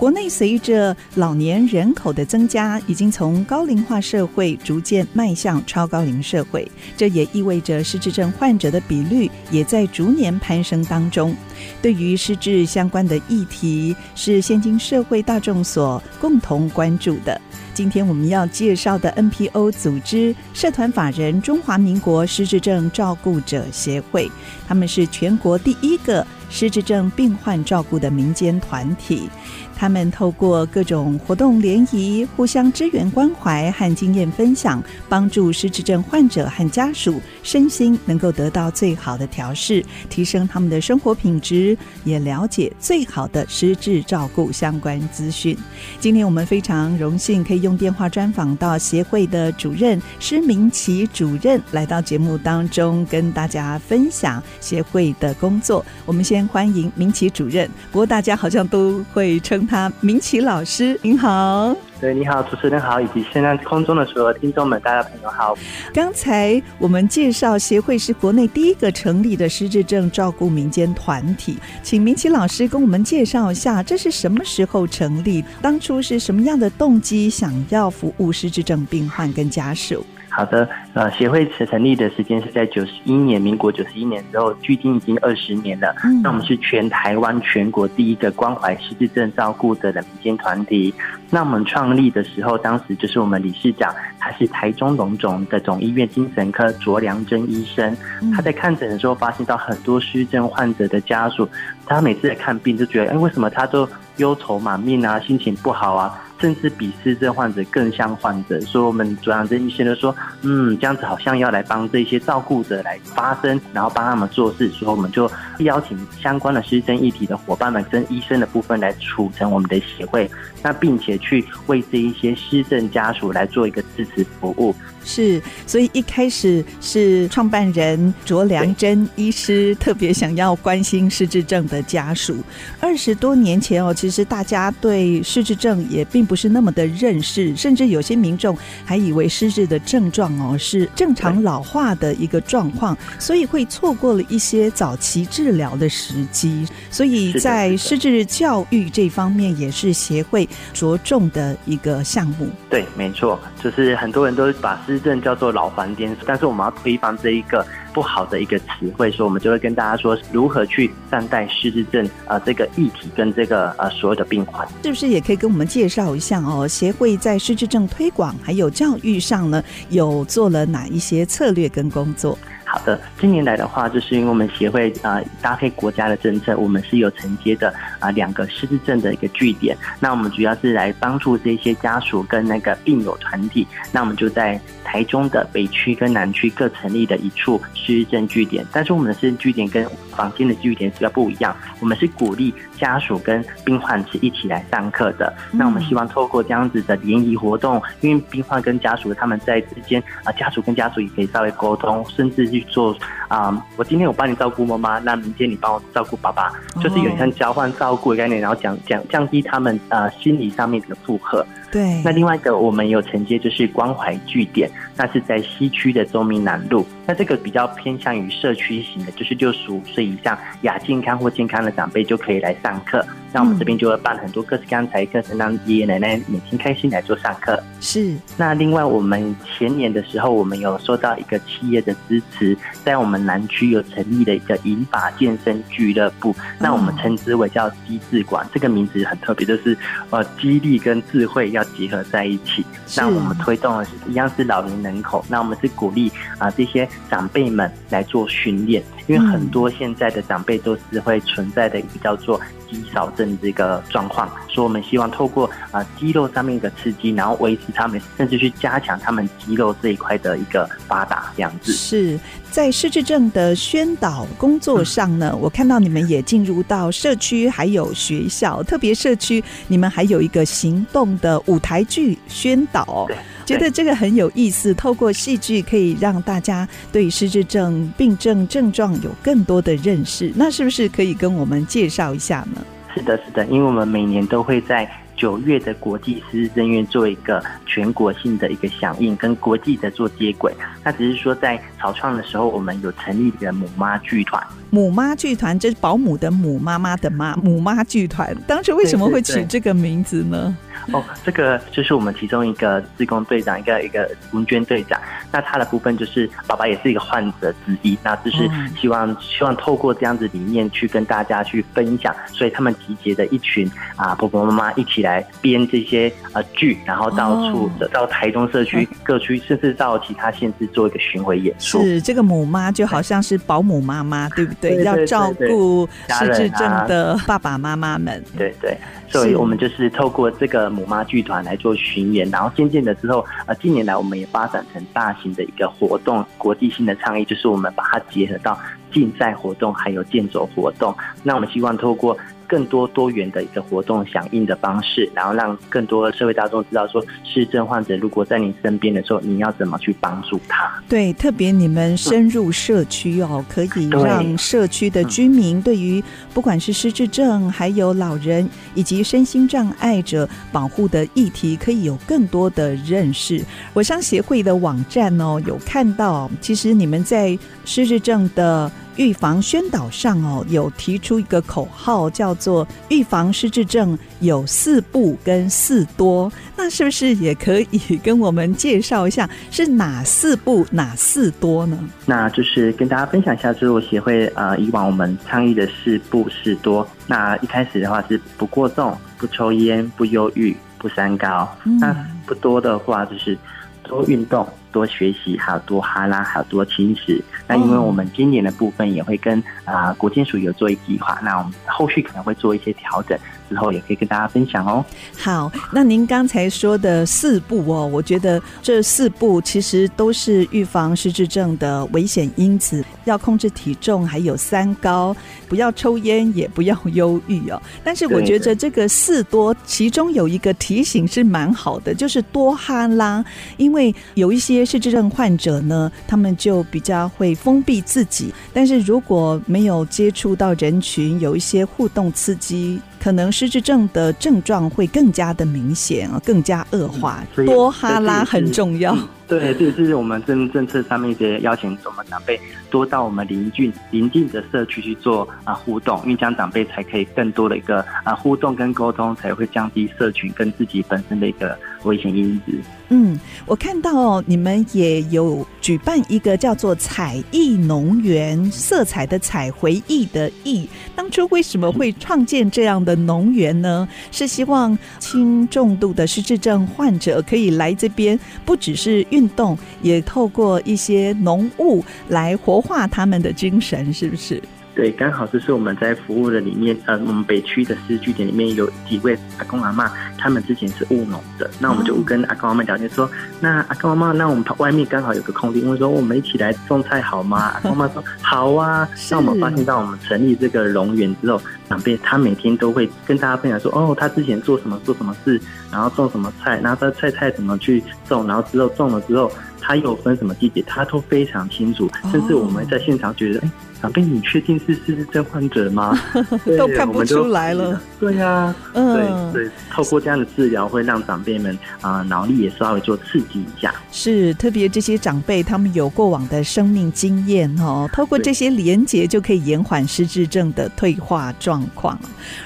国内随着老年人口的增加，已经从高龄化社会逐渐迈向超高龄社会。这也意味着失智症患者的比率也在逐年攀升当中。对于失智相关的议题，是现今社会大众所共同关注的。今天我们要介绍的 NPO 组织社团法人中华民国失智症照顾者协会，他们是全国第一个失智症病患照顾的民间团体。他们透过各种活动联谊，互相支援关怀和经验分享，帮助失智症患者和家属身心能够得到最好的调适，提升他们的生活品质，也了解最好的失智照顾相关资讯。今天我们非常荣幸可以用电话专访到协会的主任施明奇主任来到节目当中，跟大家分享协会的工作。我们先欢迎明奇主任，不过大家好像都会称。他明奇老师，您好。对，你好，主持人好，以及现在空中的所有听众们，大家朋友好。刚才我们介绍协会是国内第一个成立的失智症照顾民间团体，请明奇老师跟我们介绍一下，这是什么时候成立？当初是什么样的动机，想要服务失智症病患跟家属？好的，呃，协会成立的时间是在九十一年，民国九十一年之后，距今已经二十年了。嗯，那我们是全台湾全国第一个关怀失智症照顾的民间团体。那我们创立的时候，当时就是我们理事长，他是台中龙总的总医院精神科卓良珍医生。他在看诊的时候，发现到很多失智症患者的家属，他每次来看病就觉得，哎，为什么他都忧愁满面啊，心情不好啊？甚至比失智患者更像患者，所以我们主要的医生就说，嗯，这样子好像要来帮这些照顾者来发声，然后帮他们做事，所以我们就邀请相关的失智症议题的伙伴们跟医生的部分来组成我们的协会，那并且去为这一些失智家属来做一个支持服务。是，所以一开始是创办人卓良珍医师特别想要关心失智症的家属。二十多年前哦，其实大家对失智症也并不是那么的认识，甚至有些民众还以为失智的症状哦是正常老化的一个状况，所以会错过了一些早期治疗的时机。所以在失智教育这方面，也是协会着重的一个项目。对，没错，就是很多人都把。失症叫做老房颠，但是我们要推翻这一个不好的一个词汇，所以我们就会跟大家说如何去善待失智症啊这个议题跟这个呃所有的病患，是不是也可以跟我们介绍一下哦？协会在失智症推广还有教育上呢，有做了哪一些策略跟工作？好的，近年来的话，就是因为我们协会啊、呃、搭配国家的政策，我们是有承接的啊、呃、两个失智症的一个据点。那我们主要是来帮助这些家属跟那个病友团体。那我们就在台中的北区跟南区各成立的一处失智症据点。但是我们的失智据点跟坊间的据点比较不一样，我们是鼓励家属跟病患是一起来上课的。那我们希望透过这样子的联谊活动，因为病患跟家属他们在之间啊，家属跟家属也可以稍微沟通，甚至是。做啊、嗯，我今天我帮你照顾妈妈，那明天你帮我照顾爸爸，就是有点像交换照顾的概念，然后讲讲降低他们呃心理上面的负荷。对。那另外一个我们有承接就是关怀据点，那是在西区的中民南路，那这个比较偏向于社区型的，就是六十五岁以上亚健康或健康的长辈就可以来上课。那我们这边就会办很多各式各样才艺课程，让爷爷奶奶每天开心来做上课。是。那另外我们前年的时候，我们有收到一个企业的支持。在我们南区有成立了一个银发健身俱乐部，那我们称之为叫机智馆，这个名字很特别，就是呃，激励跟智慧要结合在一起。那我们推动的是一样是老年人口，那我们是鼓励啊这些长辈们来做训练，因为很多现在的长辈都是会存在的一个叫做。肌少症这个状况，所以我们希望透过啊肌肉上面的刺激，然后维持他们，甚至去加强他们肌肉这一块的一个发达，这样子。是在失智症的宣导工作上呢，我看到你们也进入到社区，还有学校，特别社区，你们还有一个行动的舞台剧宣导。觉得这个很有意思。透过戏剧可以让大家对失智症病症症状有更多的认识。那是不是可以跟我们介绍一下呢？是的，是的，因为我们每年都会在。九月的国际失智症月做一个全国性的一个响应，跟国际的做接轨。那只是说在草创的时候，我们有成立一个母妈剧团。母妈剧团，这是保姆的母，妈妈的妈，母妈剧团。当时为什么会取这个名字呢？哦，这个就是我们其中一个自工队长，一个一个文娟队长。那他的部分就是爸爸也是一个患者之一，那就是希望希望透过这样子理念去跟大家去分享，所以他们集结的一群啊婆婆妈妈一起来编这些呃剧，然后到处到台中社区各区，甚至到其他县市做一个巡回演出。是这个母妈就好像是保姆妈妈，对不对？对对对对，要照顾失智症的爸爸妈妈们。对对。所以我们就是透过这个母妈剧团来做巡演，然后渐渐的之后，呃，近年来我们也发展成大型的一个活动，国际性的倡议，就是我们把它结合到竞赛活动还有健走活动。那我们希望透过。更多多元的一个活动响应的方式，然后让更多社会大众知道说，失智症患者如果在你身边的时候，你要怎么去帮助他？对，特别你们深入社区哦，可以让社区的居民对于不管是失智症，还有老人以及身心障碍者保护的议题，可以有更多的认识。我上协会的网站哦，有看到，其实你们在失智症的。预防宣导上哦，有提出一个口号，叫做“预防失智症有四不跟四多”。那是不是也可以跟我们介绍一下是哪四不哪四多呢？那就是跟大家分享一下，就是我协会呃以往我们倡议的四不四多。那一开始的话是不过重、不抽烟、不忧郁、不三高。嗯、那不多的话就是多运动。多学习，还有多哈拉，还有多轻食。那因为我们今年的部分也会跟啊、呃、国金署有做一计划，那我们后续可能会做一些调整。之后也可以跟大家分享哦。好，那您刚才说的四步哦，我觉得这四步其实都是预防失智症的危险因子，要控制体重，还有三高，不要抽烟，也不要忧郁哦。但是我觉得这个四多，其中有一个提醒是蛮好的，就是多哈拉，因为有一些失智症患者呢，他们就比较会封闭自己，但是如果没有接触到人群，有一些互动刺激。可能失智症的症状会更加的明显啊，更加恶化。多哈拉很重要。对，这也是我们政政策上面一些邀请我们长辈多到我们邻近邻近的社区去做啊互动，因为这样长辈才可以更多的一个啊互动跟沟通，才会降低社群跟自己本身的一个危险因子。嗯，我看到你们也有举办一个叫做“彩艺农园”，色彩的彩，回忆的忆。当初为什么会创建这样的农园呢？是希望轻重度的失智症患者可以来这边，不只是运运动，也透过一些农物来活化他们的精神，是不是？对，刚好就是我们在服务的里面，呃，我们北区的失智据点里面有几位阿公阿妈，他们之前是务农的，那我们就跟阿公阿妈聊天说，那阿公阿妈，那我们外面刚好有个空地，我们说我们一起来种菜好吗？阿公阿嬷说好啊。那我们发现到我们成立这个农园之后，长辈他每天都会跟大家分享说，哦，他之前做什么做什么事，然后种什么菜，然后他菜菜怎么去种，然后之后种了之后，他又分什么季节，他都非常清楚，甚至我们在现场觉得，哎。长辈，你确定是失智症患者吗？都看不出来了。对呀、啊，嗯，对对，透过这样的治疗，会让长辈们啊脑力也稍微做刺激一下。是，特别这些长辈，他们有过往的生命经验哦，透过这些连结，就可以延缓失智症的退化状况。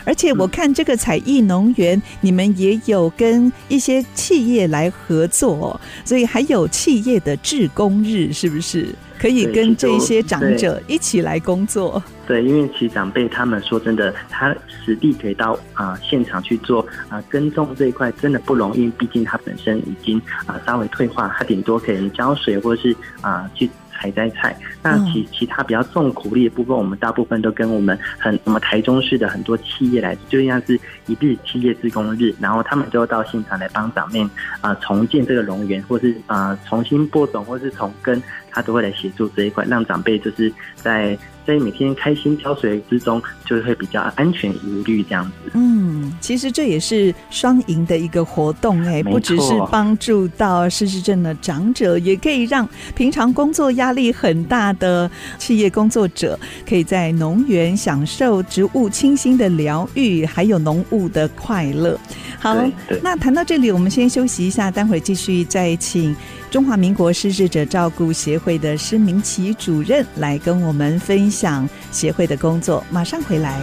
而且我看这个彩艺农园，你们也有跟一些企业来合作，所以还有企业的志工日，是不是？可以跟这些长者一起来工作。对，因为其实长辈他们说真的，他实地可以到啊、呃、现场去做啊耕种这一块真的不容易，毕竟他本身已经啊、呃、稍微退化，他顶多可以浇水或者是啊、呃、去。采摘菜，那其其他比较重苦力的部分，我们大部分都跟我们很我们台中市的很多企业来，就像是一日企业自工日，然后他们就到现场来帮长辈啊重建这个农园，或是啊重新播种，或是重耕他都会来协助这一块，让长辈就是在。在每天开心浇水之中，就会比较安全无虑这样子。嗯，其实这也是双赢的一个活动哎，不只是帮助到失智症的长者，也可以让平常工作压力很大的企业工作者，可以在农园享受植物清新的疗愈，还有农务的快乐。好，那谈到这里，我们先休息一下，待会儿继续再请。中华民国失智者照顾协会的施明奇主任来跟我们分享协会的工作，马上回来。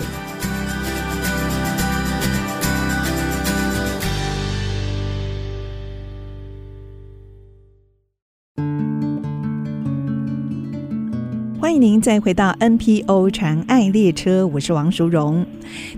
欢迎您再回到 NPO 传爱列车，我是王淑荣。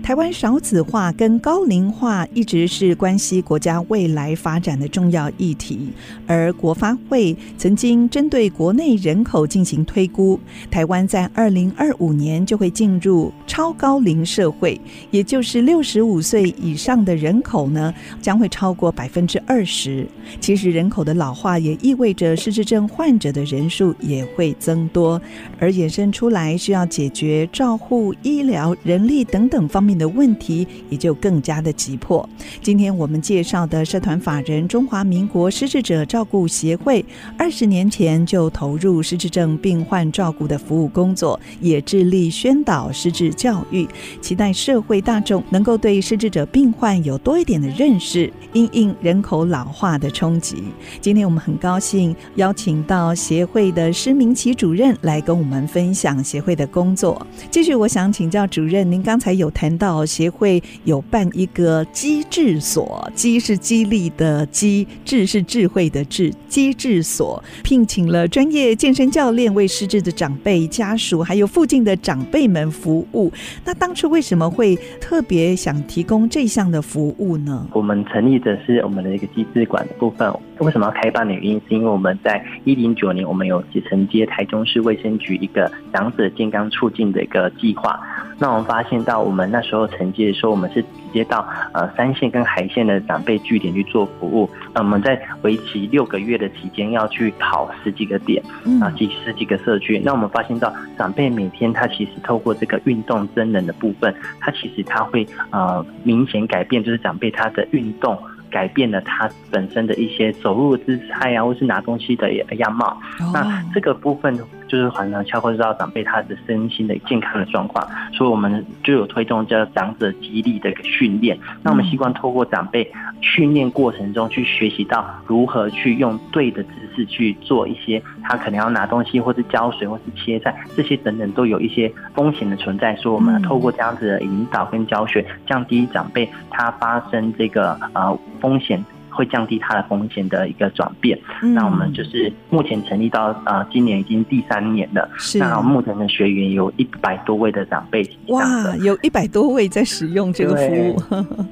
台湾少子化跟高龄化一直是关系国家未来发展的重要议题，而国发会曾经针对国内人口进行推估，台湾在二零二五年就会进入超高龄社会，也就是六十五岁以上的人口呢将会超过百分之二十。其实人口的老化也意味着失智症患者的人数也会增多。而衍生出来需要解决照护、医疗、人力等等方面的问题，也就更加的急迫。今天我们介绍的社团法人中华民国失智者照顾协会，二十年前就投入失智症病患照顾的服务工作，也致力宣导失智教育，期待社会大众能够对失智者病患有多一点的认识，因应人口老化的冲击。今天我们很高兴邀请到协会的施明奇主任来跟。我们分享协会的工作。继续，我想请教主任，您刚才有谈到协会有办一个机制所，机是激励的机，智是智慧的智，机制所聘请了专业健身教练为失智的长辈家属还有附近的长辈们服务。那当初为什么会特别想提供这项的服务呢？我们成立的是我们的一个机制馆的部分。为什么要开办的原因，是因为我们在一零九年，我们有承接台中市卫生局一个长者健康促进的一个计划。那我们发现到，我们那时候承接的时候，我们是直接到呃三线跟海线的长辈据点去做服务。那我们在为期六个月的期间，要去跑十几个点啊，几十几个社区。那我们发现到，长辈每天他其实透过这个运动增能的部分，他其实他会呃明显改变，就是长辈他的运动。改变了他本身的一些走路的姿态啊，或是拿东西的样貌。那这个部分就是环绕超过知道长辈他的身心的健康的状况，所以我们就有推动叫长者激励的一个训练。那我们希望透过长辈训练过程中去学习到如何去用对的姿势去做一些他可能要拿东西，或是浇水，或是切菜这些等等都有一些风险的存在。所以我们透过这样子的引导跟教学，降低长辈他发生这个呃。风险。会降低它的风险的一个转变。嗯、那我们就是目前成立到呃今年已经第三年了。是。那目前的学员有一百多位的长辈。哇，有一百多位在使用这个服务。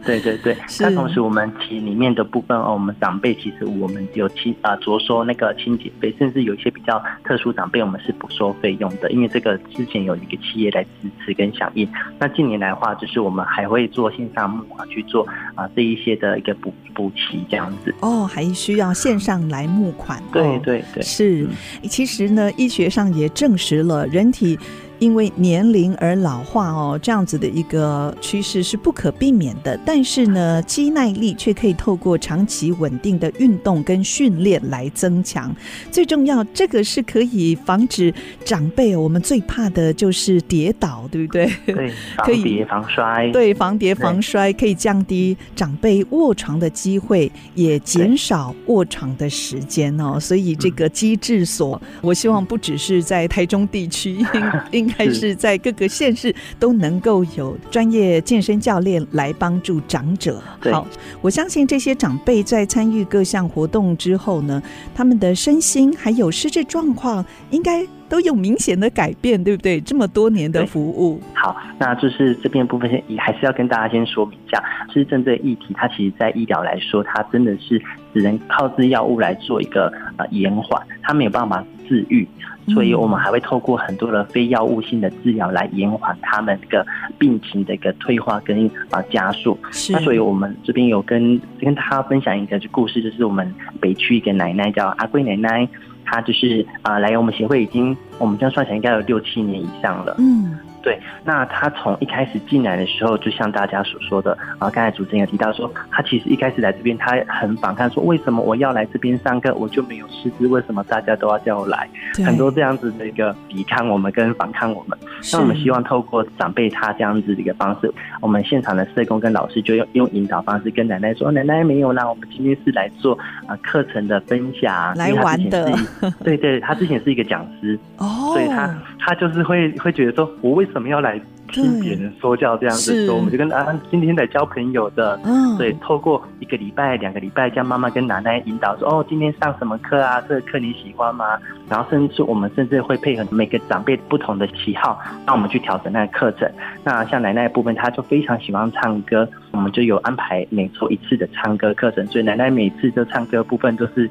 对 对对。是。那同时我们其里面的部分哦，我们长辈其实我们有清啊着收那个清洁费，甚至有一些比较特殊长辈，我们是不收费用的，因为这个之前有一个企业来支持跟响应。那近年来的话，就是我们还会做线上募款去做啊这一些的一个补补齐。这样子哦，还需要线上来募款。对对对，是。其实呢，医学上也证实了人体。因为年龄而老化哦，这样子的一个趋势是不可避免的。但是呢，肌耐力却可以透过长期稳定的运动跟训练来增强。最重要，这个是可以防止长辈我们最怕的就是跌倒，对不对？对，可以防跌防摔。对，防跌防摔可以降低长辈卧床的机会，也减少卧床的时间哦。所以这个机制所，我希望不只是在台中地区应应。还是在各个县市都能够有专业健身教练来帮助长者。好，我相信这些长辈在参与各项活动之后呢，他们的身心还有失智状况应该都有明显的改变，对不对？这么多年的服务，好，那就是这边部分先也还是要跟大家先说明一下，失智症这个议题，它其实在医疗来说，它真的是只能靠治药物来做一个呃延缓，它没有办法治愈。所以我们还会透过很多的非药物性的治疗来延缓他们这个病情的一个退化跟啊加速。那所以我们这边有跟跟大家分享一个故事，就是我们北区一个奶奶叫阿贵奶奶。她就是啊、呃、来我们协会已经我们这样算起来应该有六七年以上了。嗯。对，那他从一开始进来的时候，就像大家所说的啊，刚才主持人也提到说，他其实一开始来这边，他很反抗，说为什么我要来这边上课，我就没有师资，为什么大家都要叫我来？很多这样子的一个抵抗我们跟反抗我们。那我们希望透过长辈他这样子的一个方式，我们现场的社工跟老师就用用引导方式跟奶奶说，奶奶没有啦，我们今天是来做啊课程的分享，来玩的。对对，他之前是一个讲师哦，所以他他就是会会觉得说我为什么要来听别人说教这样子说，我们就跟啊今天来交朋友的，嗯，所以透过一个礼拜、两个礼拜，这样妈妈跟奶奶引导说，哦，今天上什么课啊？这个课你喜欢吗？然后甚至我们甚至会配合每个长辈不同的喜好，让我们去调整那个课程。那像奶奶的部分，她就非常喜欢唱歌，我们就有安排每周一次的唱歌课程，所以奶奶每次的唱歌部分都是。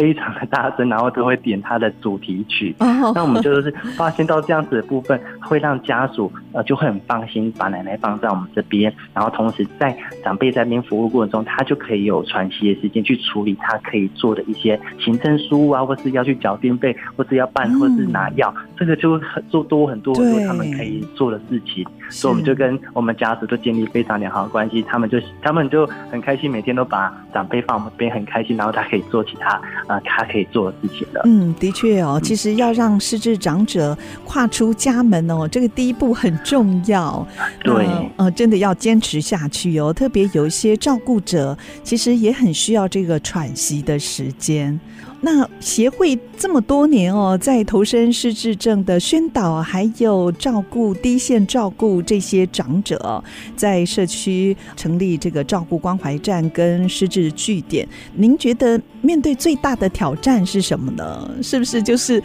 非常的大声，然后都会点他的主题曲。那我们就是发现到这样子的部分，会让家属呃就会很放心把奶奶放在我们这边，然后同时在长辈在那边服务过程中，他就可以有喘息的时间去处理他可以做的一些行政事务啊，或是要去缴电费，或是要办，或是拿药，这个就很做多很多很多他们可以做的事情。所以我们就跟我们家属都建立非常良好的关系，他们就他们就很开心，每天都把长辈放我们这边很开心，然后他可以做其他。啊，他可以做的事情的。嗯，的确哦，其实要让失智长者跨出家门哦，这个第一步很重要。对，呃，真的要坚持下去哦。特别有一些照顾者，其实也很需要这个喘息的时间。那协会这么多年哦，在投身失智症的宣导，还有照顾低线照顾这些长者，在社区成立这个照顾关怀站跟失智据点，您觉得面对最大的挑战是什么呢？是不是就是？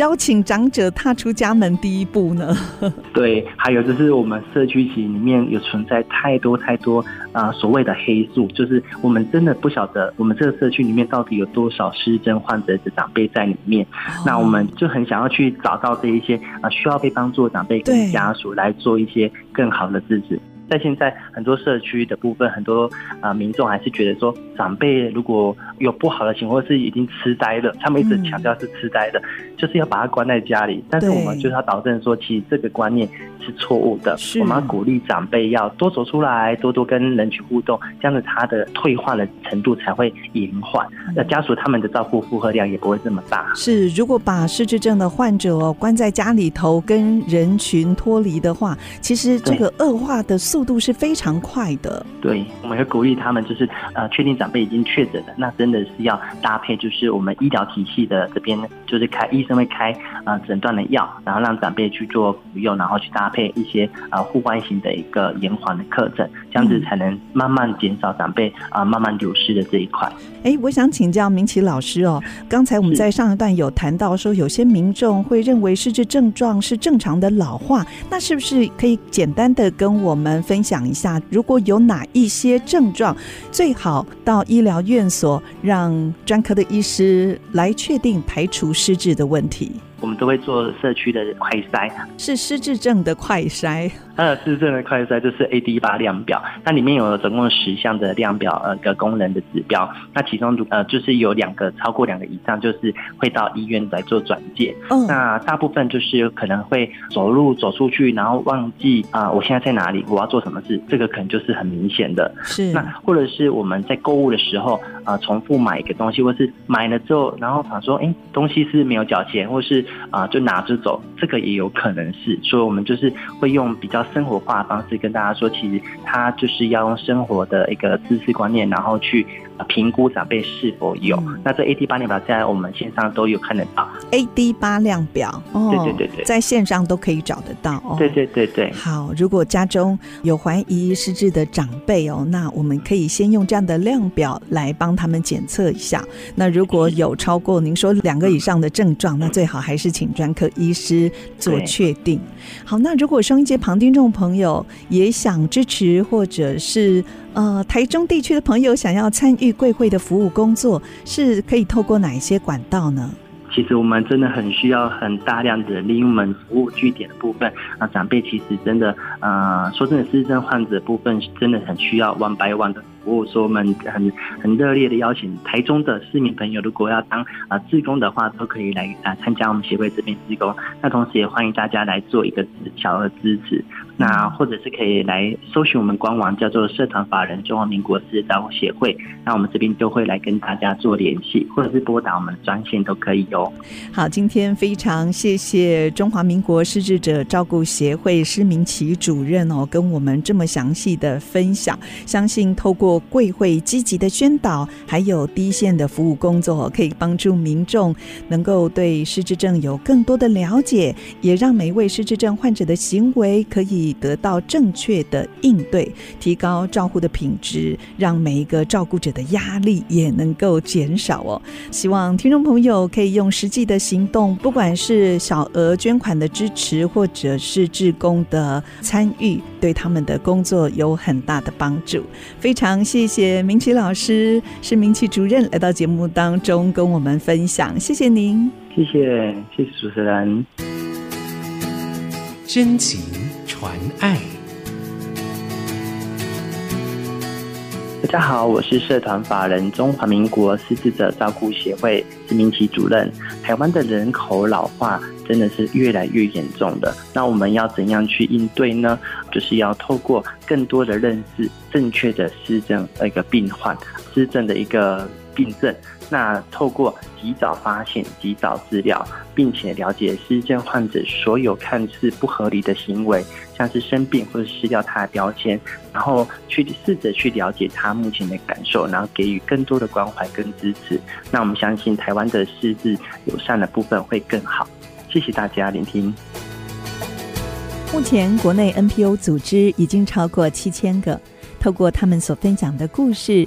邀请长者踏出家门第一步呢？对，还有就是我们社区其实里面有存在太多太多啊、呃、所谓的黑数，就是我们真的不晓得我们这个社区里面到底有多少失智患者的长辈在里面。哦、那我们就很想要去找到这一些啊、呃、需要被帮助的长辈跟家属来做一些更好的支持。在现在很多社区的部分，很多啊、呃、民众还是觉得说，长辈如果有不好的情况，是已经痴呆了，他们一直强调是痴呆的，嗯、就是要把他关在家里。但是我们就是要导正说，其实这个观念是错误的。我们要鼓励长辈要多走出来，多多跟人群互动，这样子他的退化的程度才会延缓。那、嗯、家属他们的照顾负荷量也不会这么大。是，如果把失智症的患者关在家里头，跟人群脱离的话，其实这个恶化的速。速度是非常快的。对，我们会鼓励他们，就是呃，确定长辈已经确诊了，那真的是要搭配，就是我们医疗体系的这边，就是开医生会开呃诊断的药，然后让长辈去做服用，然后去搭配一些呃互关型的一个延缓的课程，这样子才能慢慢减少长辈啊、呃、慢慢流失的这一块。哎，我想请教明启老师哦，刚才我们在上一段有谈到说，有些民众会认为失智症状是正常的老化，那是不是可以简单的跟我们分享一下，如果有哪一些症状，最好到医疗院所让专科的医师来确定排除失智的问题。我们都会做社区的快筛，是失智症的快筛。呃，失智症的快筛就是 AD 八量表，那里面有总共十项的量表，呃，个功能的指标。那其中呃，就是有两个超过两个以上，就是会到医院来做转介。嗯，那大部分就是可能会走路走出去，然后忘记啊、呃，我现在在哪里，我要做什么事，这个可能就是很明显的。是。那或者是我们在购物的时候啊、呃，重复买一个东西，或是买了之后，然后想说，哎，东西是没有缴钱，或是。啊，就拿着走，这个也有可能是，所以我们就是会用比较生活化的方式跟大家说，其实他就是要用生活的一个知识观念，然后去。评估长辈是否有，嗯、那这 AD 八量表在我们线上都有看得到。AD 八量表，哦，对对对对，在线上都可以找得到哦。对对对对。好，如果家中有怀疑失智的长辈哦，那我们可以先用这样的量表来帮他们检测一下。那如果有超过您说两个以上的症状，那最好还是请专科医师做确定。好，那如果收音机旁听众众朋友也想支持，或者是呃台中地区的朋友想要参与。贵会的服务工作是可以透过哪一些管道呢？其实我们真的很需要很大量的利用我们服务据点的部分啊，长辈其实真的呃，说真的，失智患者部分真的很需要 one by one 的服务，所以我们很很热烈的邀请台中的市民朋友，如果要当啊志工的话，都可以来啊参加我们协会这边志工。那同时也欢迎大家来做一个小额支持。那或者是可以来搜寻我们官网，叫做社团法人中华民国失智照顾协会。那我们这边都会来跟大家做联系，或者是拨打我们的专线都可以哦。好，今天非常谢谢中华民国失智者照顾协会施明奇主任哦，跟我们这么详细的分享。相信透过贵会积极的宣导，还有第一线的服务工作，可以帮助民众能够对失智症有更多的了解，也让每一位失智症患者的行为可以。得到正确的应对，提高照护的品质，让每一个照顾者的压力也能够减少哦。希望听众朋友可以用实际的行动，不管是小额捐款的支持，或者是志工的参与，对他们的工作有很大的帮助。非常谢谢明启老师，是明启主任来到节目当中跟我们分享，谢谢您，谢谢，谢谢主持人，真情。传爱。大家好，我是社团法人中华民国失智者照顾协会施明启主任。台湾的人口老化真的是越来越严重的，那我们要怎样去应对呢？就是要透过更多的认识正确的失智一个病患，失智的一个病症。那透过及早发现、及早治疗，并且了解失智症患者所有看似不合理的行为，像是生病或者失掉他的标签，然后去试着去了解他目前的感受，然后给予更多的关怀跟支持。那我们相信台湾的失智友善的部分会更好。谢谢大家聆听。目前国内 NPO 组织已经超过七千个，透过他们所分享的故事。